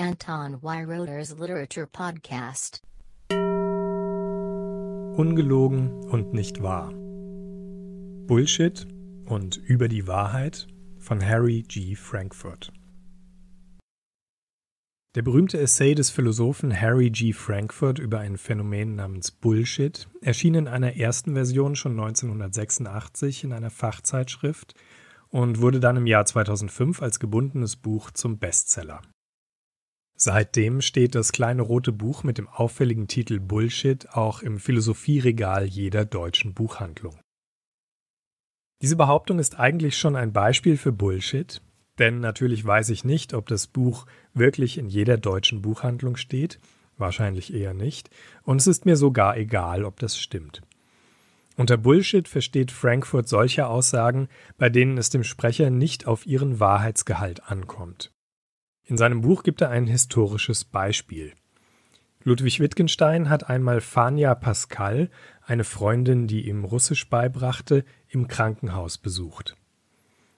Anton Weiroder's Literature Podcast. Ungelogen und nicht wahr. Bullshit und über die Wahrheit von Harry G. Frankfurt. Der berühmte Essay des Philosophen Harry G. Frankfurt über ein Phänomen namens Bullshit erschien in einer ersten Version schon 1986 in einer Fachzeitschrift und wurde dann im Jahr 2005 als gebundenes Buch zum Bestseller. Seitdem steht das kleine rote Buch mit dem auffälligen Titel Bullshit auch im Philosophieregal jeder deutschen Buchhandlung. Diese Behauptung ist eigentlich schon ein Beispiel für Bullshit, denn natürlich weiß ich nicht, ob das Buch wirklich in jeder deutschen Buchhandlung steht, wahrscheinlich eher nicht, und es ist mir sogar egal, ob das stimmt. Unter Bullshit versteht Frankfurt solche Aussagen, bei denen es dem Sprecher nicht auf ihren Wahrheitsgehalt ankommt. In seinem Buch gibt er ein historisches Beispiel. Ludwig Wittgenstein hat einmal Fania Pascal, eine Freundin, die ihm Russisch beibrachte, im Krankenhaus besucht.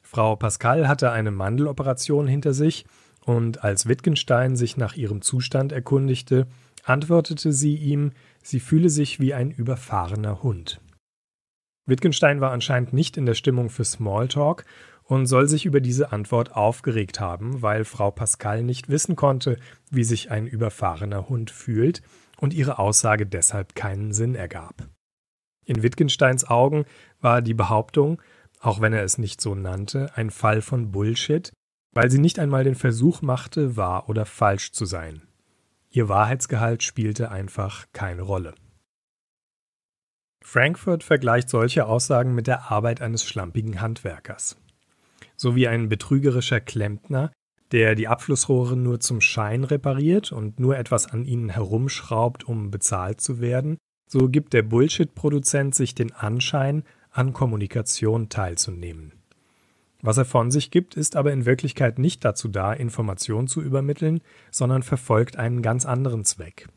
Frau Pascal hatte eine Mandeloperation hinter sich und als Wittgenstein sich nach ihrem Zustand erkundigte, antwortete sie ihm, sie fühle sich wie ein überfahrener Hund. Wittgenstein war anscheinend nicht in der Stimmung für Smalltalk und soll sich über diese Antwort aufgeregt haben, weil Frau Pascal nicht wissen konnte, wie sich ein überfahrener Hund fühlt und ihre Aussage deshalb keinen Sinn ergab. In Wittgensteins Augen war die Behauptung, auch wenn er es nicht so nannte, ein Fall von Bullshit, weil sie nicht einmal den Versuch machte, wahr oder falsch zu sein. Ihr Wahrheitsgehalt spielte einfach keine Rolle. Frankfurt vergleicht solche Aussagen mit der Arbeit eines schlampigen Handwerkers sowie ein betrügerischer Klempner, der die Abflussrohre nur zum Schein repariert und nur etwas an ihnen herumschraubt, um bezahlt zu werden, so gibt der Bullshit-Produzent sich den Anschein, an Kommunikation teilzunehmen. Was er von sich gibt, ist aber in Wirklichkeit nicht dazu da, Informationen zu übermitteln, sondern verfolgt einen ganz anderen Zweck.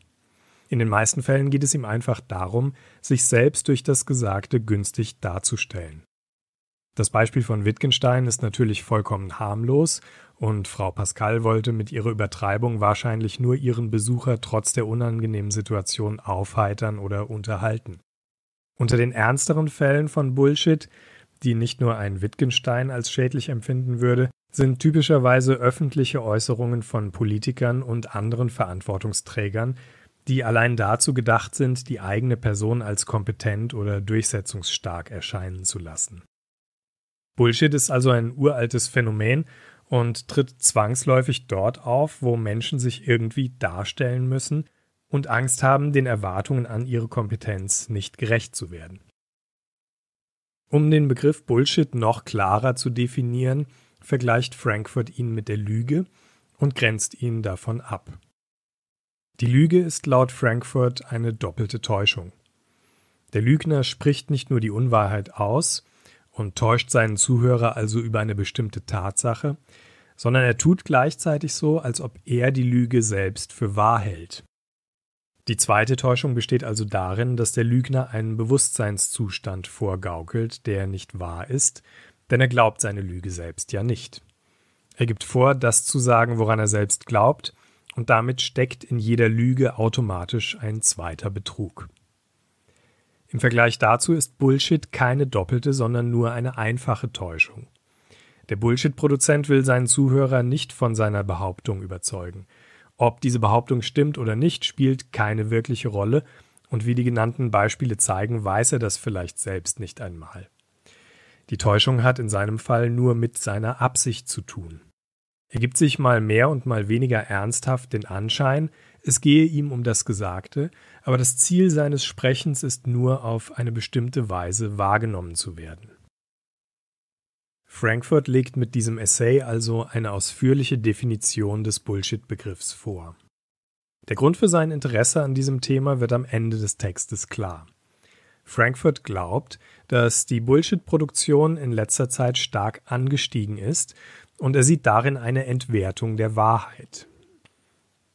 In den meisten Fällen geht es ihm einfach darum, sich selbst durch das Gesagte günstig darzustellen. Das Beispiel von Wittgenstein ist natürlich vollkommen harmlos und Frau Pascal wollte mit ihrer Übertreibung wahrscheinlich nur ihren Besucher trotz der unangenehmen Situation aufheitern oder unterhalten. Unter den ernsteren Fällen von Bullshit, die nicht nur ein Wittgenstein als schädlich empfinden würde, sind typischerweise öffentliche Äußerungen von Politikern und anderen Verantwortungsträgern, die allein dazu gedacht sind, die eigene Person als kompetent oder durchsetzungsstark erscheinen zu lassen. Bullshit ist also ein uraltes Phänomen und tritt zwangsläufig dort auf, wo Menschen sich irgendwie darstellen müssen und Angst haben, den Erwartungen an ihre Kompetenz nicht gerecht zu werden. Um den Begriff Bullshit noch klarer zu definieren, vergleicht Frankfurt ihn mit der Lüge und grenzt ihn davon ab. Die Lüge ist laut Frankfurt eine doppelte Täuschung. Der Lügner spricht nicht nur die Unwahrheit aus, und täuscht seinen Zuhörer also über eine bestimmte Tatsache, sondern er tut gleichzeitig so, als ob er die Lüge selbst für wahr hält. Die zweite Täuschung besteht also darin, dass der Lügner einen Bewusstseinszustand vorgaukelt, der nicht wahr ist, denn er glaubt seine Lüge selbst ja nicht. Er gibt vor, das zu sagen, woran er selbst glaubt, und damit steckt in jeder Lüge automatisch ein zweiter Betrug. Im Vergleich dazu ist Bullshit keine doppelte, sondern nur eine einfache Täuschung. Der Bullshit-Produzent will seinen Zuhörer nicht von seiner Behauptung überzeugen. Ob diese Behauptung stimmt oder nicht, spielt keine wirkliche Rolle, und wie die genannten Beispiele zeigen, weiß er das vielleicht selbst nicht einmal. Die Täuschung hat in seinem Fall nur mit seiner Absicht zu tun. Er gibt sich mal mehr und mal weniger ernsthaft den Anschein, es gehe ihm um das Gesagte, aber das Ziel seines Sprechens ist nur auf eine bestimmte Weise wahrgenommen zu werden. Frankfurt legt mit diesem Essay also eine ausführliche Definition des Bullshit-Begriffs vor. Der Grund für sein Interesse an diesem Thema wird am Ende des Textes klar. Frankfurt glaubt, dass die Bullshit-Produktion in letzter Zeit stark angestiegen ist und er sieht darin eine Entwertung der Wahrheit.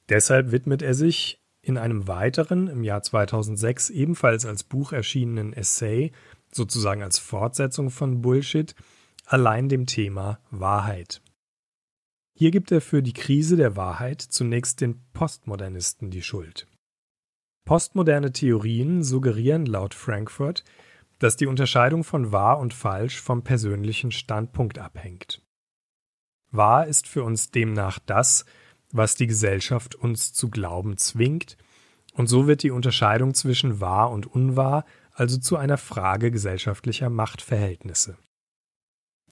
Deshalb widmet er sich in einem weiteren, im Jahr 2006 ebenfalls als Buch erschienenen Essay, sozusagen als Fortsetzung von Bullshit, allein dem Thema Wahrheit. Hier gibt er für die Krise der Wahrheit zunächst den Postmodernisten die Schuld. Postmoderne Theorien suggerieren laut Frankfurt, dass die Unterscheidung von wahr und falsch vom persönlichen Standpunkt abhängt. Wahr ist für uns demnach das, was die Gesellschaft uns zu glauben zwingt, und so wird die Unterscheidung zwischen wahr und unwahr also zu einer Frage gesellschaftlicher Machtverhältnisse.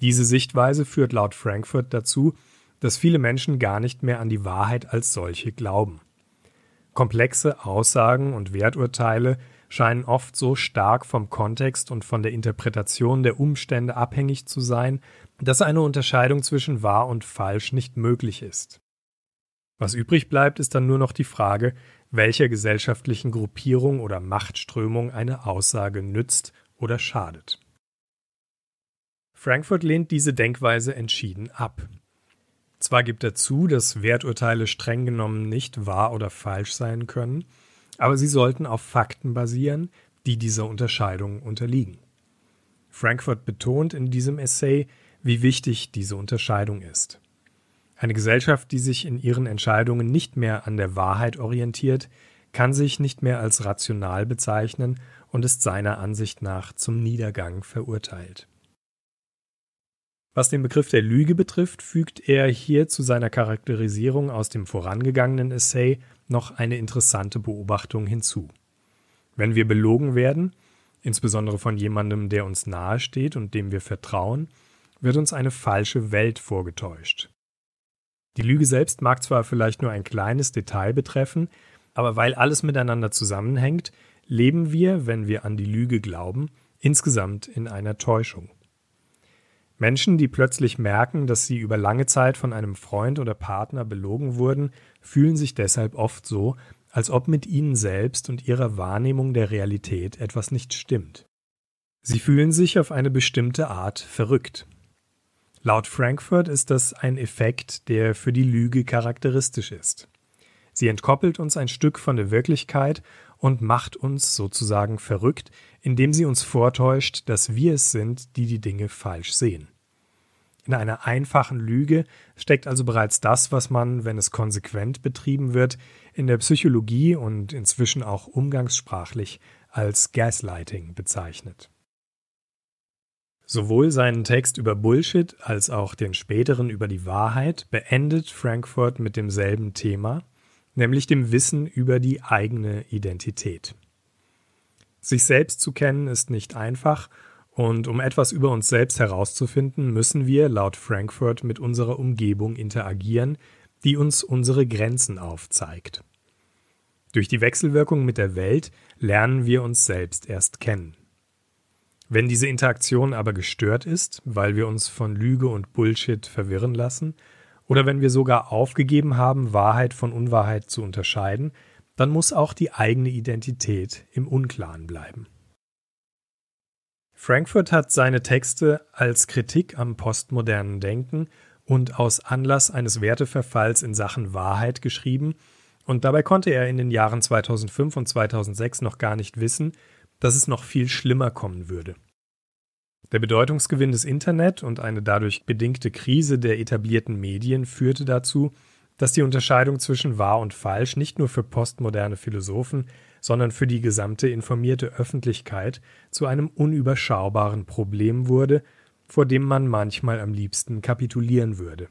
Diese Sichtweise führt laut Frankfurt dazu, dass viele Menschen gar nicht mehr an die Wahrheit als solche glauben. Komplexe Aussagen und Werturteile scheinen oft so stark vom Kontext und von der Interpretation der Umstände abhängig zu sein, dass eine Unterscheidung zwischen wahr und falsch nicht möglich ist. Was übrig bleibt, ist dann nur noch die Frage, welcher gesellschaftlichen Gruppierung oder Machtströmung eine Aussage nützt oder schadet. Frankfurt lehnt diese Denkweise entschieden ab. Zwar gibt er zu, dass Werturteile streng genommen nicht wahr oder falsch sein können, aber sie sollten auf Fakten basieren, die dieser Unterscheidung unterliegen. Frankfurt betont in diesem Essay, wie wichtig diese Unterscheidung ist. Eine Gesellschaft, die sich in ihren Entscheidungen nicht mehr an der Wahrheit orientiert, kann sich nicht mehr als rational bezeichnen und ist seiner Ansicht nach zum Niedergang verurteilt. Was den Begriff der Lüge betrifft, fügt er hier zu seiner Charakterisierung aus dem vorangegangenen Essay noch eine interessante Beobachtung hinzu. Wenn wir belogen werden, insbesondere von jemandem, der uns nahesteht und dem wir vertrauen, wird uns eine falsche Welt vorgetäuscht. Die Lüge selbst mag zwar vielleicht nur ein kleines Detail betreffen, aber weil alles miteinander zusammenhängt, leben wir, wenn wir an die Lüge glauben, insgesamt in einer Täuschung. Menschen, die plötzlich merken, dass sie über lange Zeit von einem Freund oder Partner belogen wurden, fühlen sich deshalb oft so, als ob mit ihnen selbst und ihrer Wahrnehmung der Realität etwas nicht stimmt. Sie fühlen sich auf eine bestimmte Art verrückt. Laut Frankfurt ist das ein Effekt, der für die Lüge charakteristisch ist. Sie entkoppelt uns ein Stück von der Wirklichkeit und macht uns sozusagen verrückt, indem sie uns vortäuscht, dass wir es sind, die die Dinge falsch sehen. In einer einfachen Lüge steckt also bereits das, was man, wenn es konsequent betrieben wird, in der Psychologie und inzwischen auch umgangssprachlich als Gaslighting bezeichnet. Sowohl seinen Text über Bullshit als auch den späteren über die Wahrheit beendet Frankfurt mit demselben Thema, nämlich dem Wissen über die eigene Identität. Sich selbst zu kennen ist nicht einfach, und um etwas über uns selbst herauszufinden, müssen wir laut Frankfurt mit unserer Umgebung interagieren, die uns unsere Grenzen aufzeigt. Durch die Wechselwirkung mit der Welt lernen wir uns selbst erst kennen. Wenn diese Interaktion aber gestört ist, weil wir uns von Lüge und Bullshit verwirren lassen, oder wenn wir sogar aufgegeben haben, Wahrheit von Unwahrheit zu unterscheiden, dann muss auch die eigene Identität im Unklaren bleiben. Frankfurt hat seine Texte als Kritik am postmodernen Denken und aus Anlass eines Werteverfalls in Sachen Wahrheit geschrieben, und dabei konnte er in den Jahren 2005 und 2006 noch gar nicht wissen, dass es noch viel schlimmer kommen würde. Der Bedeutungsgewinn des Internet und eine dadurch bedingte Krise der etablierten Medien führte dazu, dass die Unterscheidung zwischen wahr und falsch nicht nur für postmoderne Philosophen, sondern für die gesamte informierte Öffentlichkeit zu einem unüberschaubaren Problem wurde, vor dem man manchmal am liebsten kapitulieren würde.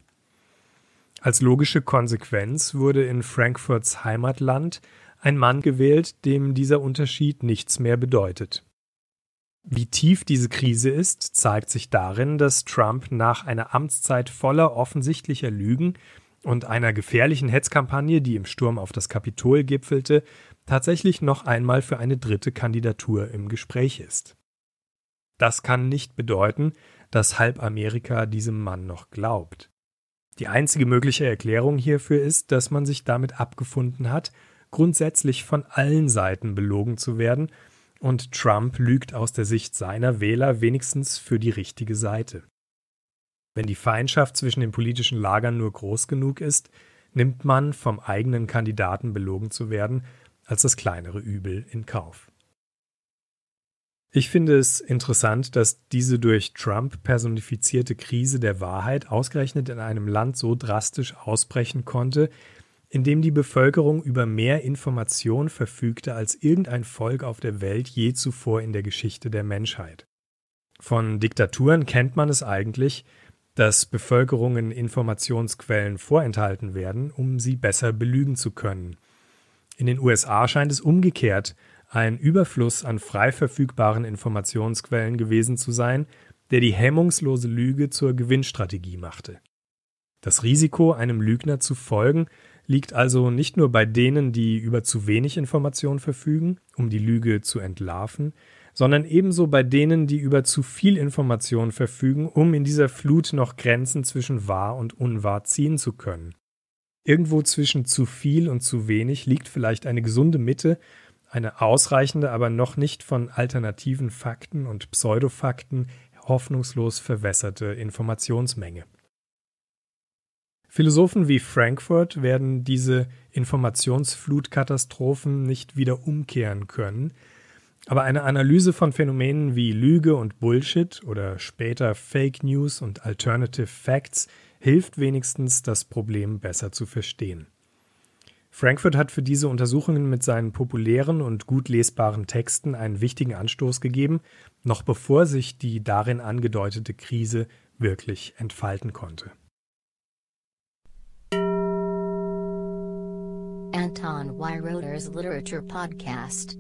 Als logische Konsequenz wurde in Frankfurts Heimatland ein Mann gewählt, dem dieser Unterschied nichts mehr bedeutet. Wie tief diese Krise ist, zeigt sich darin, dass Trump nach einer Amtszeit voller offensichtlicher Lügen und einer gefährlichen Hetzkampagne, die im Sturm auf das Kapitol gipfelte, tatsächlich noch einmal für eine dritte Kandidatur im Gespräch ist. Das kann nicht bedeuten, dass halb Amerika diesem Mann noch glaubt. Die einzige mögliche Erklärung hierfür ist, dass man sich damit abgefunden hat, grundsätzlich von allen Seiten belogen zu werden, und Trump lügt aus der Sicht seiner Wähler wenigstens für die richtige Seite. Wenn die Feindschaft zwischen den politischen Lagern nur groß genug ist, nimmt man, vom eigenen Kandidaten belogen zu werden, als das kleinere Übel in Kauf. Ich finde es interessant, dass diese durch Trump personifizierte Krise der Wahrheit ausgerechnet in einem Land so drastisch ausbrechen konnte, in dem die Bevölkerung über mehr Information verfügte als irgendein Volk auf der Welt je zuvor in der Geschichte der Menschheit. Von Diktaturen kennt man es eigentlich, dass Bevölkerungen Informationsquellen vorenthalten werden, um sie besser belügen zu können. In den USA scheint es umgekehrt ein Überfluss an frei verfügbaren Informationsquellen gewesen zu sein, der die hemmungslose Lüge zur Gewinnstrategie machte. Das Risiko, einem Lügner zu folgen, liegt also nicht nur bei denen, die über zu wenig Information verfügen, um die Lüge zu entlarven, sondern ebenso bei denen, die über zu viel Information verfügen, um in dieser Flut noch Grenzen zwischen wahr und unwahr ziehen zu können. Irgendwo zwischen zu viel und zu wenig liegt vielleicht eine gesunde Mitte, eine ausreichende, aber noch nicht von alternativen Fakten und Pseudofakten hoffnungslos verwässerte Informationsmenge. Philosophen wie Frankfurt werden diese Informationsflutkatastrophen nicht wieder umkehren können, aber eine Analyse von Phänomenen wie Lüge und Bullshit oder später Fake News und Alternative Facts hilft wenigstens, das Problem besser zu verstehen. Frankfurt hat für diese Untersuchungen mit seinen populären und gut lesbaren Texten einen wichtigen Anstoß gegeben, noch bevor sich die darin angedeutete Krise wirklich entfalten konnte. Anton Weiroder's Literature Podcast